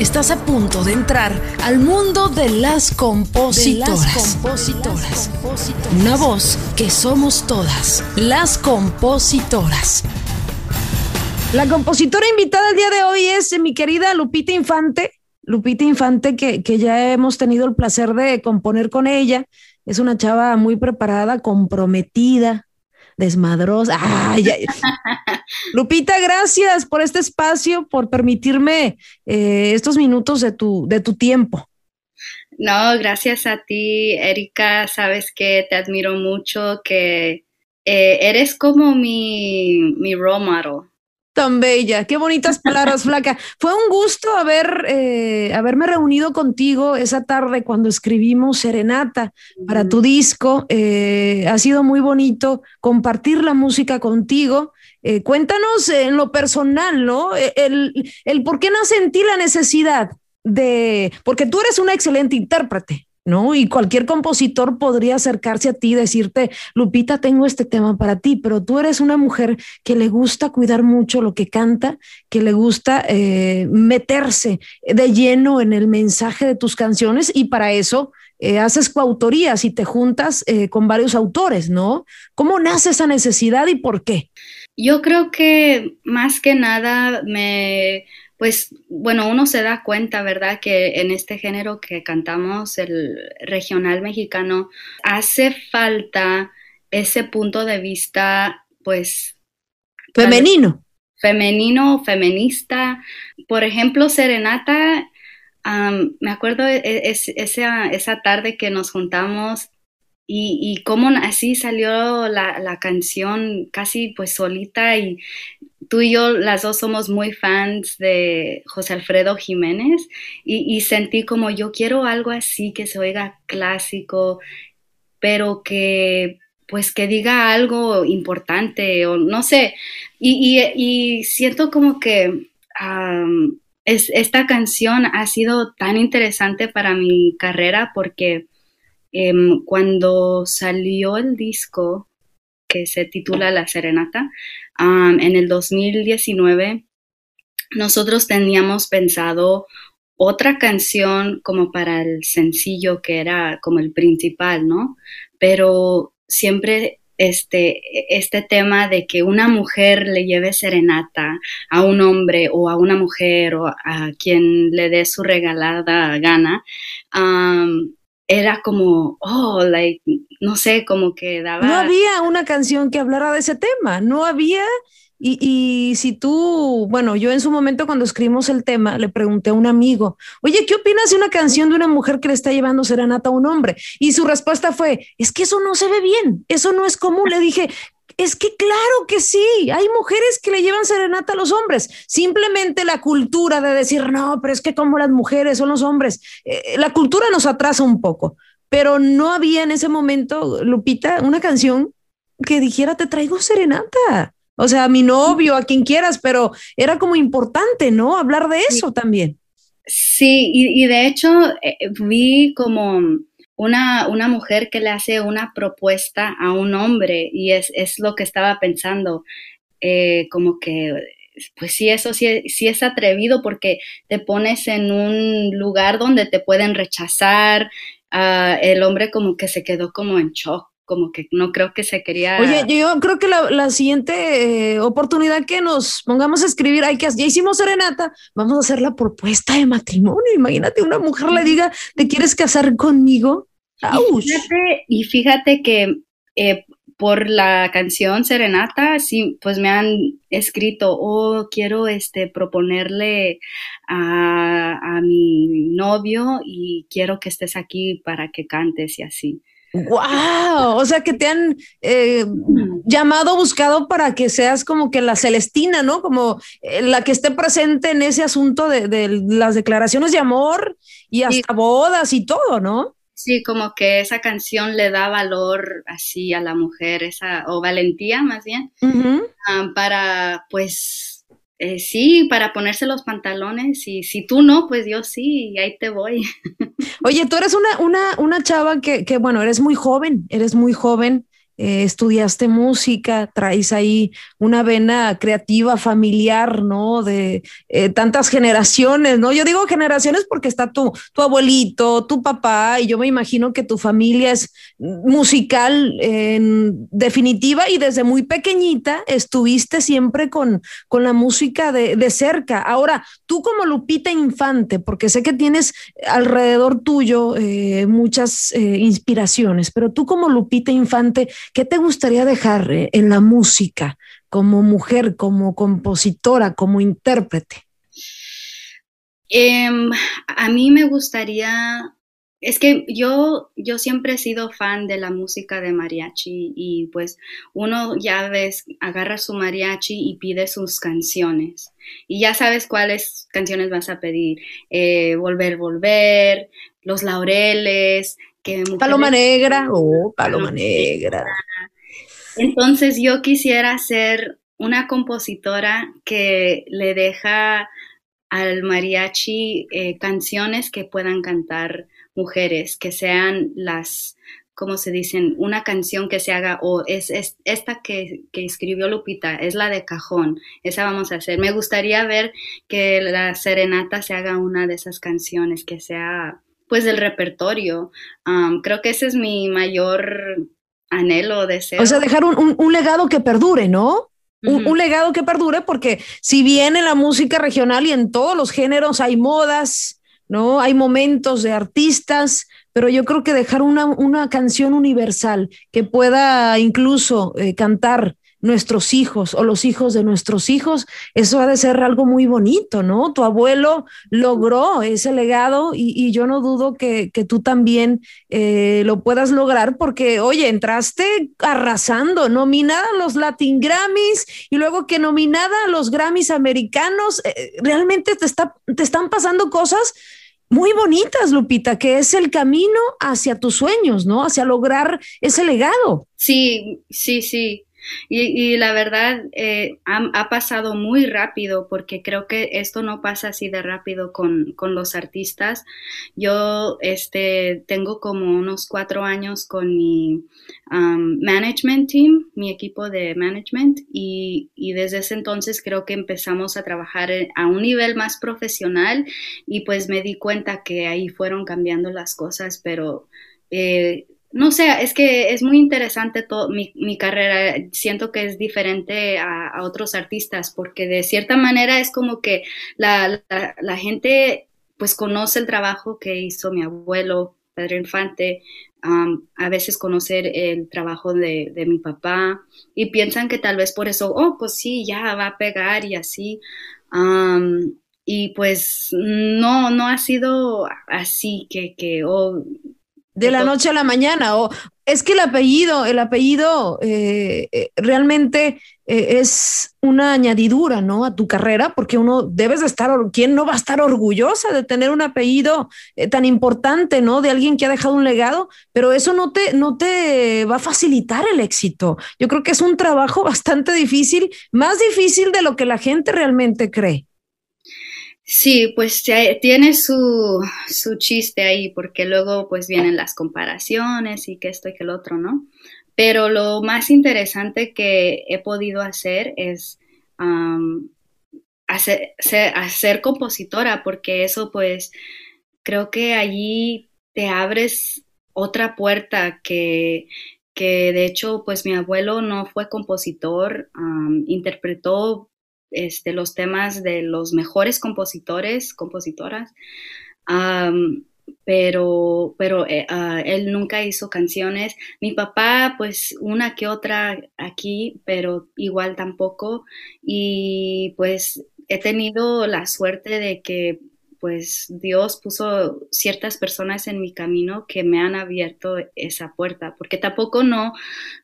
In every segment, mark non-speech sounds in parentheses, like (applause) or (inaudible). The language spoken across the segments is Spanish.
Estás a punto de entrar al mundo de las compositoras. compositoras. Una voz que somos todas, las compositoras. La compositora invitada el día de hoy es mi querida Lupita Infante. Lupita Infante, que, que ya hemos tenido el placer de componer con ella. Es una chava muy preparada, comprometida, desmadrosa. (laughs) Lupita, gracias por este espacio, por permitirme eh, estos minutos de tu, de tu tiempo. No, gracias a ti, Erika. Sabes que te admiro mucho, que eh, eres como mi, mi role model tan bella, qué bonitas palabras, flaca. Fue un gusto haber, eh, haberme reunido contigo esa tarde cuando escribimos Serenata para tu disco. Eh, ha sido muy bonito compartir la música contigo. Eh, cuéntanos en lo personal, ¿no? El, el por qué nace en ti la necesidad de, porque tú eres una excelente intérprete, Y cualquier compositor podría acercarse a ti y decirte, Lupita, tengo este tema para ti, pero tú eres una mujer que le gusta cuidar mucho lo que canta, que le gusta eh, meterse de lleno en el mensaje de tus canciones y para eso eh, haces coautorías y te juntas eh, con varios autores, ¿no? ¿Cómo nace esa necesidad y por qué? Yo creo que más que nada me pues bueno, uno se da cuenta, ¿verdad?, que en este género que cantamos, el regional mexicano, hace falta ese punto de vista, pues... Femenino. Femenino, feminista. Por ejemplo, Serenata, me acuerdo e, e, esa, esa tarde que nos juntamos y, y cómo así salió la, la, canción casi pues solita y tú y yo las dos somos muy fans de José Alfredo Jiménez y, sentí como yo quiero algo así que se oiga clásico, pero que pues que diga algo importante o no sé. Y, siento como que es, esta canción ha sido tan interesante para mi carrera porque em, cuando salió el disco que se titula La Serenata, en el 2019 nosotros teníamos pensado otra canción como para el sencillo que era como el principal, ¿no? Pero siempre este, este tema de que una mujer le lleve serenata a un hombre o a una mujer o a quien le dé su regalada gana, era como, oh, like, no sé, como que daba... No había una canción que hablara de ese tema, no había... Y, y, si tú, bueno, yo en su momento cuando escribimos el tema, le pregunté a un amigo, oye, ¿qué opinas de una canción de una mujer que le está llevando serenata a un hombre? Y su respuesta fue, es que eso no se ve bien, eso no es común. Le dije, es que claro que sí, hay mujeres que le llevan serenata a los hombres. Simplemente la cultura de decir, no, pero es que como las mujeres son los hombres, eh, la cultura nos atrasa un poco, pero no había en ese momento, Lupita, una canción que dijera, te traigo serenata. O sea, a mi novio, a quien quieras, pero era como importante, ¿no? Hablar de eso también. Sí, y, de hecho eh, vi como una, una, mujer que le hace una propuesta a un hombre y es, es lo que estaba pensando, eh, como que, pues sí, eso sí, sí, es atrevido porque te pones en un lugar donde te pueden rechazar, uh, el hombre como que se quedó como en shock como que no creo que se quería. Oye, yo creo que la, la siguiente eh, oportunidad que nos pongamos a escribir, hay que ya hicimos serenata, vamos a hacer la propuesta de matrimonio. Imagínate, una mujer le diga, ¿te quieres casar conmigo? Y fíjate, que eh, por la canción Serenata, sí, pues me han escrito, oh, quiero este, proponerle a, a mi novio y quiero que estés aquí para que cantes y así. ¡Wow! O sea que te han eh, llamado, buscado para que seas como que la Celestina, ¿no? Como eh, la que esté presente en ese asunto de, de las declaraciones de amor y hasta bodas y todo, ¿no? Sí, como que esa canción le da valor así a la mujer, esa, o valentía más bien, ah, para pues eh, sí, para ponerse los pantalones y si tú no, pues yo sí, ahí te voy. (laughs) Oye, tú eres una, una, una chava que, que, bueno, eres muy joven, eres muy joven, eh, estudiaste música, traes ahí una vena creativa, familiar, ¿no? De eh, tantas generaciones, ¿no? Yo digo generaciones porque está tu, tu abuelito, tu papá, y yo me imagino que tu familia es musical en definitiva y desde muy pequeñita estuviste siempre con, con la música de, de cerca. Ahora, tú como Lupita Infante, porque sé que tienes alrededor tuyo eh, muchas inspiraciones, pero tú como Lupita Infante, ¿qué te gustaría dejar eh, en la música como mujer, como compositora, como intérprete? Em, a mí me gustaría es que yo, yo siempre he sido fan de la música de mariachi y pues uno ya ves, agarra su mariachi y pide sus canciones y ya sabes cuáles canciones vas a pedir. Eh, volver, volver, Los Laureles. Que Paloma Negra, oh, Paloma Negra. Entonces yo quisiera ser una compositora que le deja al mariachi eh, canciones que puedan cantar mujeres, que sean las, como se dicen, una canción que se haga, o es, esta que, escribió Lupita, es la de cajón, esa vamos a hacer. Me gustaría ver que la serenata se haga una de esas canciones, que sea pues del repertorio. creo que ese es mi mayor anhelo, deseo. O sea, dejar un, legado que perdure, ¿no? Un, un, legado que perdure, porque si bien en la música regional y en todos los géneros hay modas, ¿no? Hay momentos de artistas, pero yo creo que dejar una, una canción universal que pueda incluso eh, cantar nuestros hijos o los hijos de nuestros hijos, eso ha de ser algo muy bonito, ¿no? Tu abuelo logró ese legado y, yo no dudo que, tú también eh, lo puedas lograr porque, oye, entraste arrasando, nominada a los Latin Grammys y luego que nominada a los Grammys americanos, eh, realmente te, está, te están pasando cosas muy bonitas, Lupita, que es el camino hacia tus sueños, ¿no? Hacia lograr ese legado. Sí, sí, sí. Y, la verdad, eh, ha, pasado muy rápido porque creo que esto no pasa así de rápido con, los artistas. Yo este, tengo como unos cuatro años con mi management team, mi equipo de management, y, desde ese entonces creo que empezamos a trabajar a un nivel más profesional y pues me di cuenta que ahí fueron cambiando las cosas, pero... Eh, no sé, es que es muy interesante todo, mi, carrera. Siento que es diferente a, otros artistas porque de cierta manera es como que la, gente pues conoce el trabajo que hizo mi abuelo, Pedro Infante, a veces conocer el trabajo de, mi papá y piensan que tal vez por eso, oh, pues sí, ya va a pegar y así. y pues no, no ha sido así que, que oh, de la noche a la mañana. O es que el apellido, el apellido eh, eh, realmente eh, es una añadidura, ¿no? A tu carrera, porque uno debes de estar, ¿quién no va a estar orgullosa de tener un apellido tan importante, ¿no? De alguien que ha dejado un legado, pero eso no te, no te va a facilitar el éxito. Yo creo que es un trabajo bastante difícil, más difícil de lo que la gente realmente cree. Sí, pues tiene su, su chiste ahí, porque luego pues vienen las comparaciones y que esto y que el otro, ¿no? Pero lo más interesante que he podido hacer es hacer, ser, compositora, porque eso pues creo que allí te abres otra puerta que, que de hecho pues mi abuelo no fue compositor, interpretó este, los temas de los mejores compositores, compositoras, pero, pero eh, ah, él nunca hizo canciones. Mi papá, pues una que otra aquí, pero igual tampoco. Y pues he tenido la suerte de que pues Dios puso ciertas personas en mi camino que me han abierto esa puerta, porque tampoco no,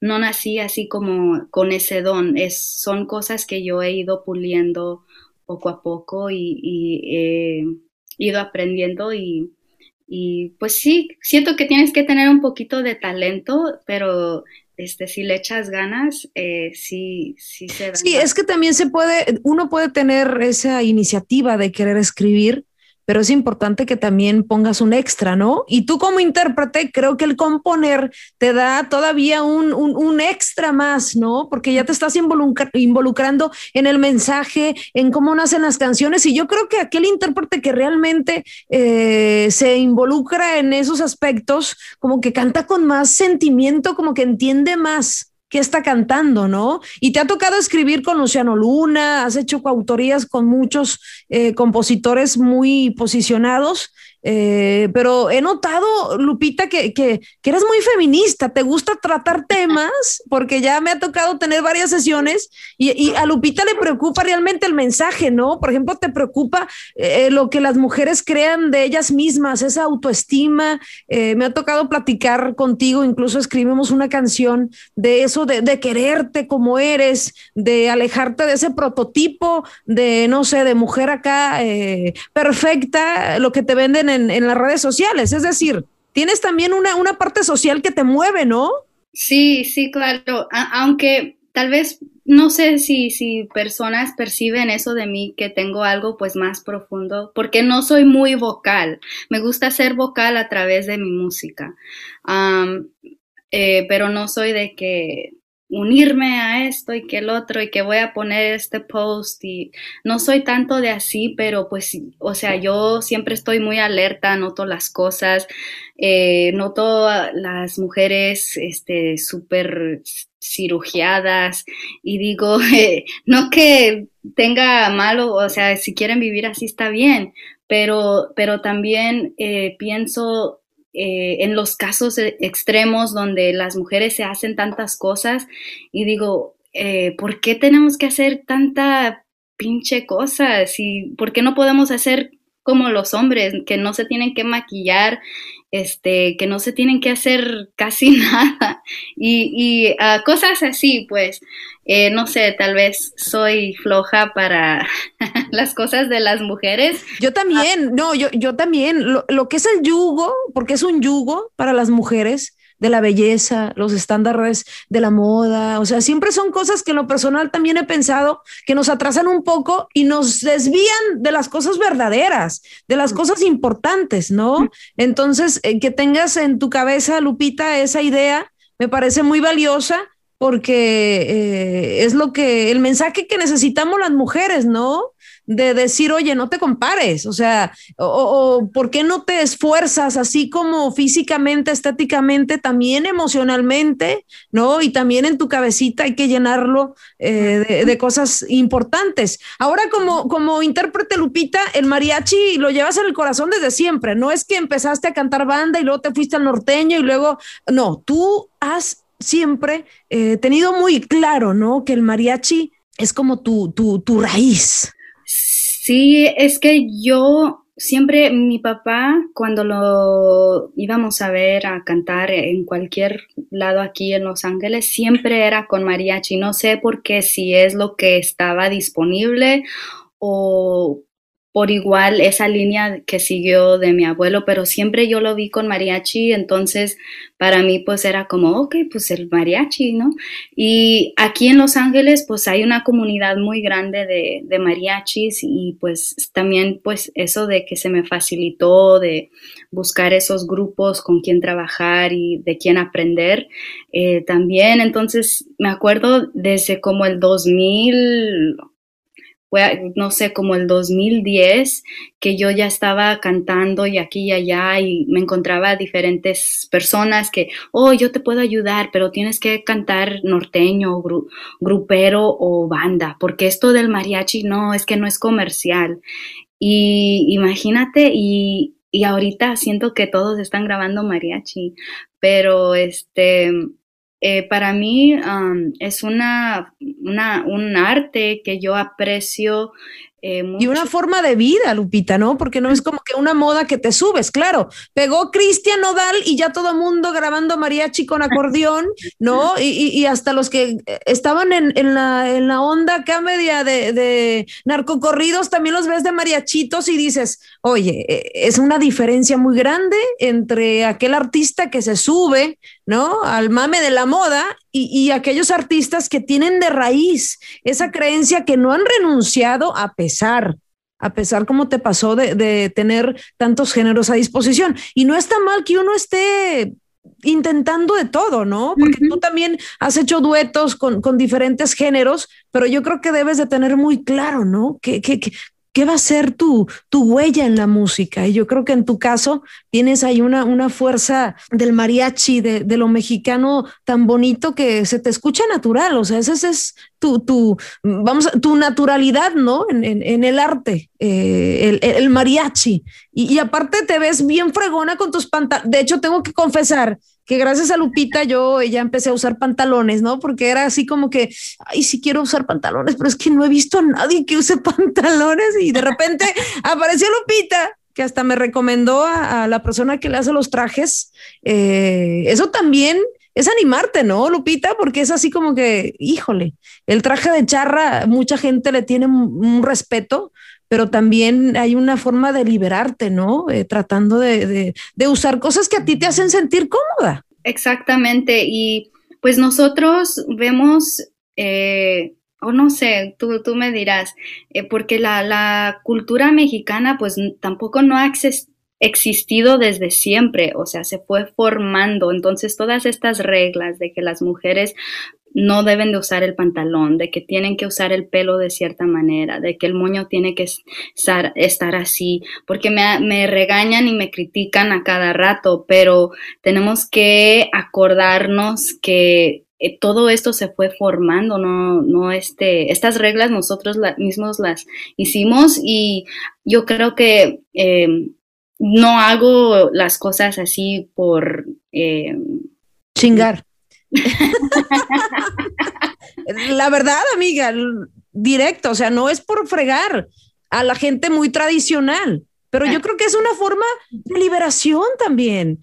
no nací así como con ese don, es, son cosas que yo he ido puliendo poco a poco y, he ido aprendiendo y, pues sí, siento que tienes que tener un poquito de talento, pero este, si le echas ganas, eh, sí, sí se da. Sí, es que también se puede, uno puede tener esa iniciativa de querer escribir, pero es importante que también pongas un extra, ¿no? Y tú como intérprete, creo que el componer te da todavía un, un, extra más, ¿no? Porque ya te estás involucrando en el mensaje, en cómo nacen las canciones, y yo creo que aquel intérprete que realmente eh, se involucra en esos aspectos, como que canta con más sentimiento, como que entiende más qué está cantando, ¿no? Y te ha tocado escribir con Luciano Luna, has hecho coautorías con muchos eh, compositores muy posicionados. Eh, pero he notado, Lupita, que, que, eres muy feminista, te gusta tratar temas, (laughs) porque ya me ha tocado tener varias sesiones y, a Lupita le preocupa realmente el mensaje, ¿no? Por ejemplo, te preocupa eh, lo que las mujeres crean de ellas mismas, esa autoestima. Eh, me ha tocado platicar contigo, incluso escribimos una canción de eso, de, de quererte como eres, de alejarte de ese prototipo de, no sé, de mujer acá perfecta, lo que te venden en las redes sociales. Es decir, tienes también una, una parte social que te mueve, ¿no? Sí, sí, claro. aunque tal vez no sé si, si personas perciben eso de mí, que tengo algo pues más profundo, porque no soy muy vocal. Me gusta ser vocal a través de mi música. Eh, pero no soy de que unirme a esto y que el otro y que voy a poner este post y no soy tanto de así, pero pues, o sea, yo siempre estoy muy alerta, noto las cosas, eh, noto las mujeres, este, súper cirugiadas y digo, (laughs) no que tenga malo, o sea, si quieren vivir así está bien, pero, pero también eh, pienso eh, en los casos e, extremos donde las mujeres se hacen tantas cosas y digo, eh, ¿por qué tenemos que hacer tanta pinche cosa? ¿Por qué no podemos hacer como los hombres, que no se tienen que maquillar, este, que no se tienen que hacer casi (laughs) nada y, y ah, cosas así, pues. Eh, no sé, tal vez soy floja para (laughs) las cosas de las mujeres. Yo también, no, yo, yo también, lo, lo, que es el yugo, porque es un yugo para las mujeres, de la belleza, los estándares de la moda, o sea, siempre son cosas que en lo personal también he pensado que nos atrasan un poco y nos desvían de las cosas verdaderas, de las cosas importantes, ¿no? Entonces, eh, que tengas en tu cabeza, Lupita, esa idea, me parece muy valiosa porque eh, es lo que, el mensaje que necesitamos las mujeres, ¿no? De decir, oye, no te compares, o sea, o, ¿por qué no te esfuerzas así como físicamente, estéticamente, también emocionalmente, ¿no? Y también en tu cabecita hay que llenarlo eh, de, cosas importantes. Ahora, como, como intérprete Lupita, el mariachi lo llevas en el corazón desde siempre, no es que empezaste a cantar banda y luego te fuiste al norteño y luego, no, tú has siempre eh, tenido muy claro, ¿no? Que el mariachi es como tu, tu, tu raíz. Sí, es que yo siempre, mi papá, cuando lo íbamos a ver a cantar en cualquier lado aquí en Los Ángeles, siempre era con mariachi. No sé por qué, si es lo que estaba disponible o por igual esa línea que siguió de mi abuelo, pero siempre yo lo vi con mariachi, entonces para mí pues era como, ok, pues el mariachi, ¿no? Y aquí en Los Ángeles pues hay una comunidad muy grande de, mariachis y pues también pues eso de que se me facilitó de buscar esos grupos con quien trabajar y de quién aprender eh, también, entonces me acuerdo desde como el 2000 fue, no sé, como el 2010, que yo ya estaba cantando y aquí y allá y me encontraba diferentes personas que, oh, yo te puedo ayudar, pero tienes que cantar norteño, grupero o banda, porque esto del mariachi no, es que no es comercial. Y imagínate, y, y ahorita siento que todos están grabando mariachi, pero este, eh, para mí es una, una, un arte que yo aprecio eh, y una forma de vida, Lupita, ¿no? Porque no es como que una moda que te subes, claro. Pegó Cristian Nodal y ya todo mundo grabando mariachi con acordeón, (laughs) ¿no? Y, hasta los que estaban en, la, en la, onda acá media de, de, narcocorridos también los ves de mariachitos y dices, oye, es una diferencia muy grande entre aquel artista que se sube, ¿no? Al mame de la moda y, aquellos artistas que tienen de raíz esa creencia que no han renunciado a pesar a pesar como te pasó de, tener tantos géneros a disposición. Y no está mal que uno esté intentando de todo, ¿no? Porque tú también has hecho duetos con, con, diferentes géneros, pero yo creo que debes de tener muy claro, ¿no? ¿Qué, qué, ¿Qué va a ser tu, tu huella en la música? Y yo creo que en tu caso tienes ahí una, una fuerza del mariachi, de, de, lo mexicano tan bonito que se te escucha natural. O sea, ese, es tu, tu, vamos, tu naturalidad, ¿no? En, en, el arte, eh, el, el, mariachi. Y, aparte te ves bien fregona con tus pantalones. De hecho, tengo que confesar que gracias a Lupita yo ya empecé a usar pantalones, ¿no? Porque era así como que, ay, sí quiero usar pantalones, pero es que no he visto a nadie que use (laughs) pantalones y de repente apareció Lupita que hasta me recomendó a, la persona que le hace los trajes. Eh, eso también es animarte, ¿no, Lupita? Porque es así como que, híjole, el traje de charra, mucha gente le tiene un, respeto, pero también hay una forma de liberarte, ¿no? Eh, tratando de, usar cosas que a ti te hacen sentir cómoda. Exactamente, y pues nosotros vemos, eh, o no sé, tú, tú me dirás, eh, porque la, la, cultura mexicana pues tampoco no ha existido desde siempre, o sea, se fue formando. Entonces, todas estas reglas de que las mujeres no deben de usar el pantalón, de que tienen que usar el pelo de cierta manera, de que el moño tiene que estar, así, porque me, me, regañan y me critican a cada rato, pero tenemos que acordarnos que eh, todo esto se fue formando, no, no este, estas reglas nosotros mismos las hicimos y yo creo que eh, no hago las cosas así por... Eh, Chingar. (laughs) la verdad, amiga, directo, o sea, no es por fregar a la gente muy tradicional, pero yo creo que es una forma de liberación también.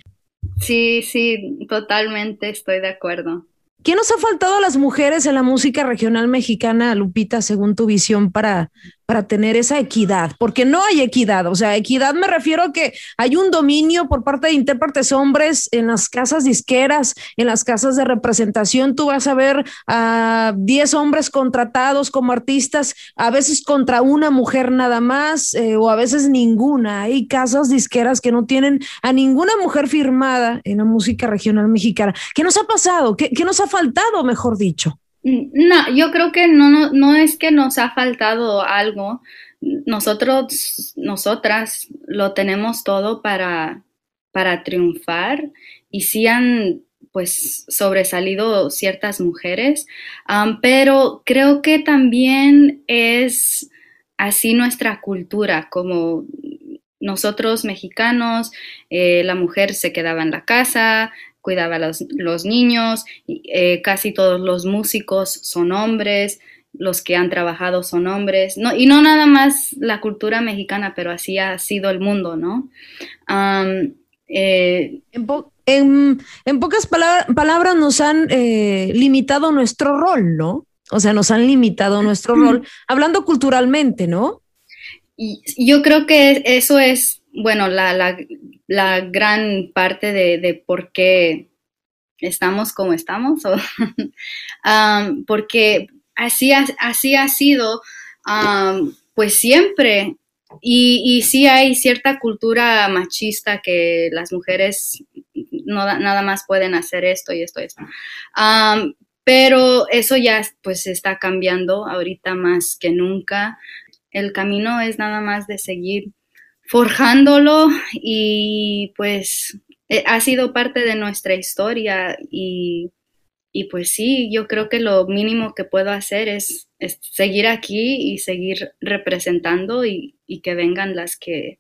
Sí, sí, totalmente estoy de acuerdo. ¿Qué nos ha faltado a las mujeres en la música regional mexicana, Lupita, según tu visión, para, para tener esa equidad, porque no hay equidad, o sea, equidad me refiero a que hay un dominio por parte de intérpretes hombres en las casas disqueras, en las casas de representación, tú vas a ver a 10 hombres contratados como artistas, a veces contra una mujer nada más, eh, o a veces ninguna, hay casas disqueras que no tienen a ninguna mujer firmada en la música regional mexicana. ¿Qué nos ha pasado? ¿Qué, qué nos ha faltado, mejor dicho? No, yo creo que no, no, no es que nos ha faltado algo. Nosotros, nosotras lo tenemos todo para, para triunfar y sí han pues sobresalido ciertas mujeres, pero creo que también es así nuestra cultura, como nosotros mexicanos, eh, la mujer se quedaba en la casa, cuidaba a los, niños, eh, casi todos los músicos son hombres, los que han trabajado son hombres, no, y no nada más la cultura mexicana, pero así ha sido el mundo, ¿no? Eh, en, pocas palabras nos han eh, limitado nuestro rol, ¿no? O sea, nos han limitado nuestro rol, hablando culturalmente, ¿no? Y yo creo que eso es bueno, la, la, gran parte de, por qué estamos como estamos, (laughs) porque así ha, sido, pues siempre. Y, sí hay cierta cultura machista que las mujeres no, nada más pueden hacer esto y esto y esto. Pero eso ya pues está cambiando ahorita más que nunca. El camino es nada más de seguir forjándolo y pues eh, ha sido parte de nuestra historia y, pues sí, yo creo que lo mínimo que puedo hacer es, seguir aquí y seguir representando y, que vengan las que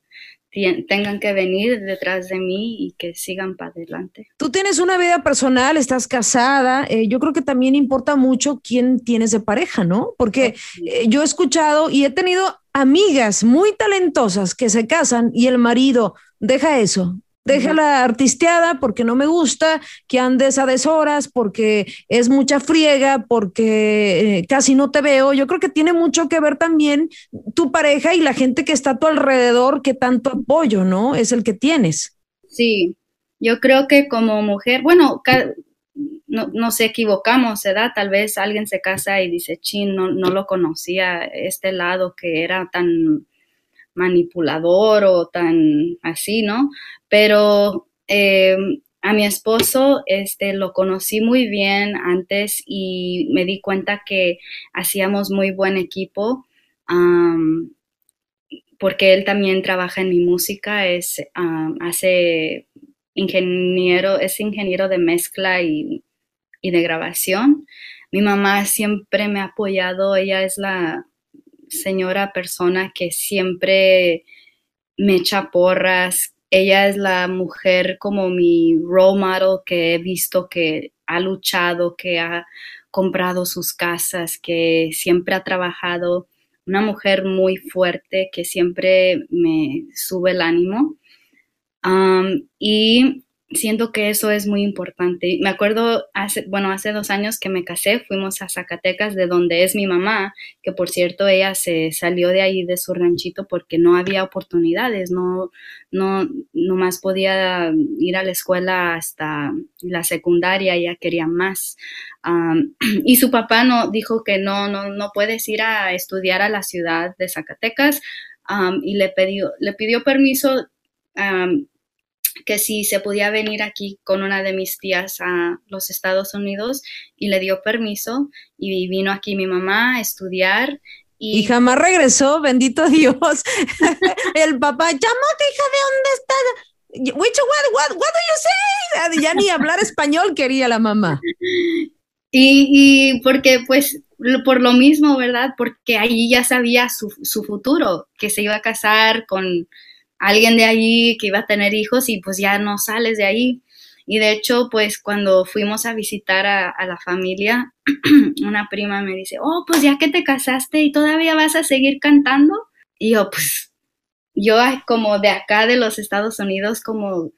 tengan que venir detrás de mí y que sigan para adelante. Tú tienes una vida personal, estás casada, eh, yo creo que también importa mucho quién tienes de pareja, ¿no? Porque eh, yo he escuchado y he tenido amigas muy talentosas que se casan y el marido deja eso, deja la artisteada porque no me gusta, que andes a deshoras, porque es mucha friega, porque eh, casi no te veo. Yo creo que tiene mucho que ver también tu pareja y la gente que está a tu alrededor, que tanto apoyo, ¿no? Es el que tienes. Sí, yo creo que como mujer, bueno, no, nos equivocamos, ¿verdad? Tal vez alguien se casa y dice, chin, no, no lo conocía, este lado que era tan manipulador o tan así, ¿no? Pero eh, a mi esposo este, lo conocí muy bien antes y me di cuenta que hacíamos muy buen equipo. porque él también trabaja en mi música, es, hace ingeniero, es ingeniero de mezcla y, y de grabación. Mi mamá siempre me ha apoyado, ella es la señora persona que siempre me echa porras. Ella es la mujer como mi role model que he visto que ha luchado, que ha comprado sus casas, que siempre ha trabajado. Una mujer muy fuerte que siempre me sube el ánimo. y siento que eso es muy importante. Me acuerdo, hace, bueno, hace dos años que me casé, fuimos a Zacatecas, de donde es mi mamá, que por cierto ella se salió de ahí de su ranchito porque no había oportunidades, no, no, más podía ir a la escuela hasta la secundaria, ella quería más. (clears throat) y su papá no, dijo que no, no, no puedes ir a estudiar a la ciudad de Zacatecas y le pidió, le pidió permiso que si se podía venir aquí con una de mis tías a los Estados Unidos y le dio permiso y vino aquí mi mamá a estudiar. Y, jamás regresó, bendito (laughs) Dios. El papá, llamó, hija, ¿de dónde estás? Which, what, what, what do you say? Ya ni hablar español quería la mamá. Y, y, porque pues por lo mismo, ¿verdad? Porque allí ya sabía su, su futuro, que se iba a casar con, alguien de allí que iba a tener hijos y pues ya no sales de ahí. Y de hecho, pues cuando fuimos a visitar a, la familia, (clears throat) una prima me dice, oh, pues ya que te casaste y todavía vas a seguir cantando. Y yo, pues, yo como de acá de los Estados Unidos, como,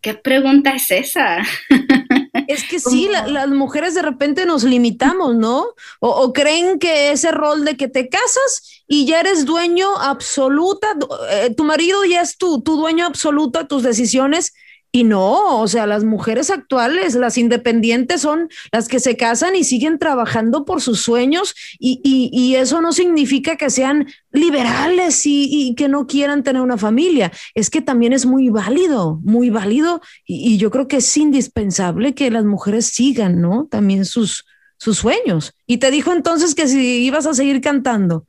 ¿qué pregunta es esa? (laughs) Es que (laughs) sí, las mujeres de repente nos limitamos, ¿no? O, creen que ese rol de que te casas y ya eres dueño absoluta, eh, tu marido ya es tu, tu dueño absoluto de tus decisiones y no, o sea, las mujeres actuales, las independientes son las que se casan y siguen trabajando por sus sueños y, y, eso no significa que sean liberales y, que no quieran tener una familia. Es que también es muy válido, muy válido y, yo creo que es indispensable que las mujeres sigan, ¿no? También sus, sus sueños. Y te dijo entonces que si ibas a seguir cantando.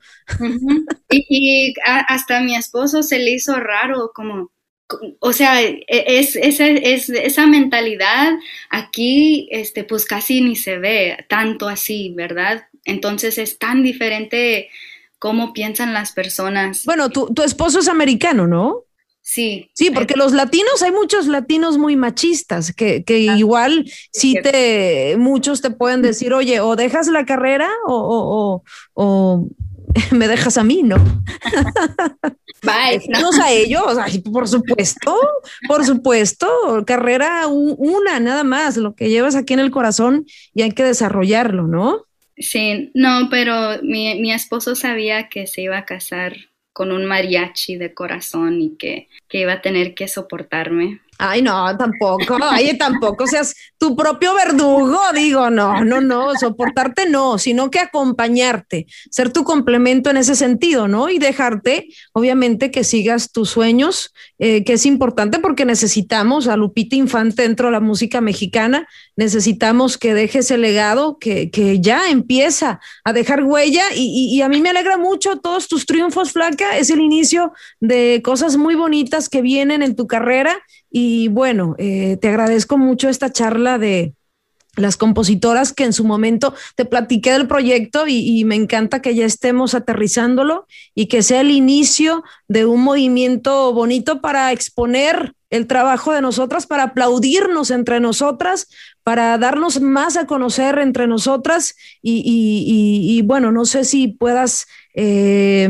y, hasta a mi esposo se le hizo raro, como o sea, e, es, esa mentalidad aquí, este, pues casi ni se ve tanto así, ¿verdad? Entonces es tan diferente cómo piensan las personas. Bueno, tu, esposo es americano, ¿no? Sí. Sí, porque los latinos, hay muchos latinos muy machistas que, que ah, igual sí te, muchos te pueden decir, oye, o dejas la carrera o, o (laughs) me dejas a mí, ¿no? (laughs) Bye. (laughs) No a ellos, por supuesto, por supuesto, carrera una, nada más, lo que llevas aquí en el corazón y hay que desarrollarlo, ¿no? Sí, no, pero mi, mi esposo sabía que se iba a casar con un mariachi de corazón y que, que iba a tener que soportarme. Ay, no, tampoco, ay, tampoco seas tu propio verdugo, digo, no, no, no, soportarte no, sino que acompañarte, ser tu complemento en ese sentido, ¿no? Y dejarte, obviamente, que sigas tus sueños, eh, que es importante porque necesitamos a Lupita Infante dentro de la música mexicana, necesitamos que deje ese legado que, que ya empieza a dejar huella y, y a mí me alegra mucho todos tus triunfos, Flaca, es el inicio de cosas muy bonitas que vienen en tu carrera y bueno, eh, te agradezco mucho esta charla de las compositoras que en su momento te platiqué del proyecto y, me encanta que ya estemos aterrizándolo y que sea el inicio de un movimiento bonito para exponer el trabajo de nosotras, para aplaudirnos entre nosotras, para darnos más a conocer entre nosotras y, bueno, no sé si puedas eh,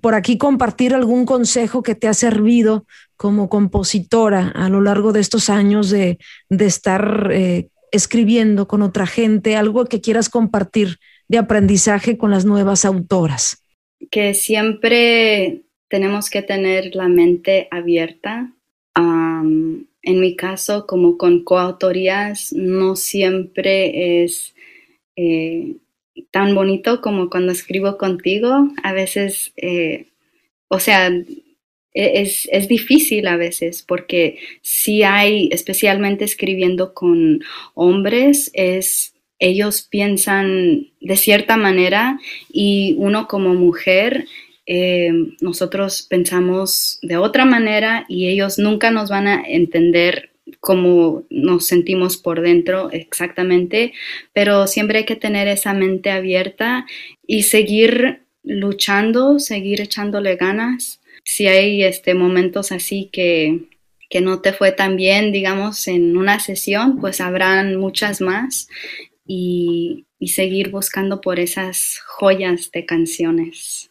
por aquí compartir algún consejo que te ha servido como compositora a lo largo de estos años de, estar eh, escribiendo con otra gente, algo que quieras compartir de aprendizaje con las nuevas autoras? Que siempre tenemos que tener la mente abierta. En mi caso, como con coautorías, no siempre es eh, tan bonito como cuando escribo contigo. A veces eh, o sea, e-, es, es, difícil a veces porque si hay, especialmente escribiendo con hombres, es ellos piensan de cierta manera y uno como mujer, eh, nosotros pensamos de otra manera y ellos nunca nos van a entender cómo nos sentimos por dentro exactamente, pero siempre hay que tener esa mente abierta y seguir luchando, seguir echándole ganas si hay este, momentos así que, que no te fue tan bien, digamos, en una sesión, pues habrán muchas más y, y seguir buscando por esas joyas de canciones.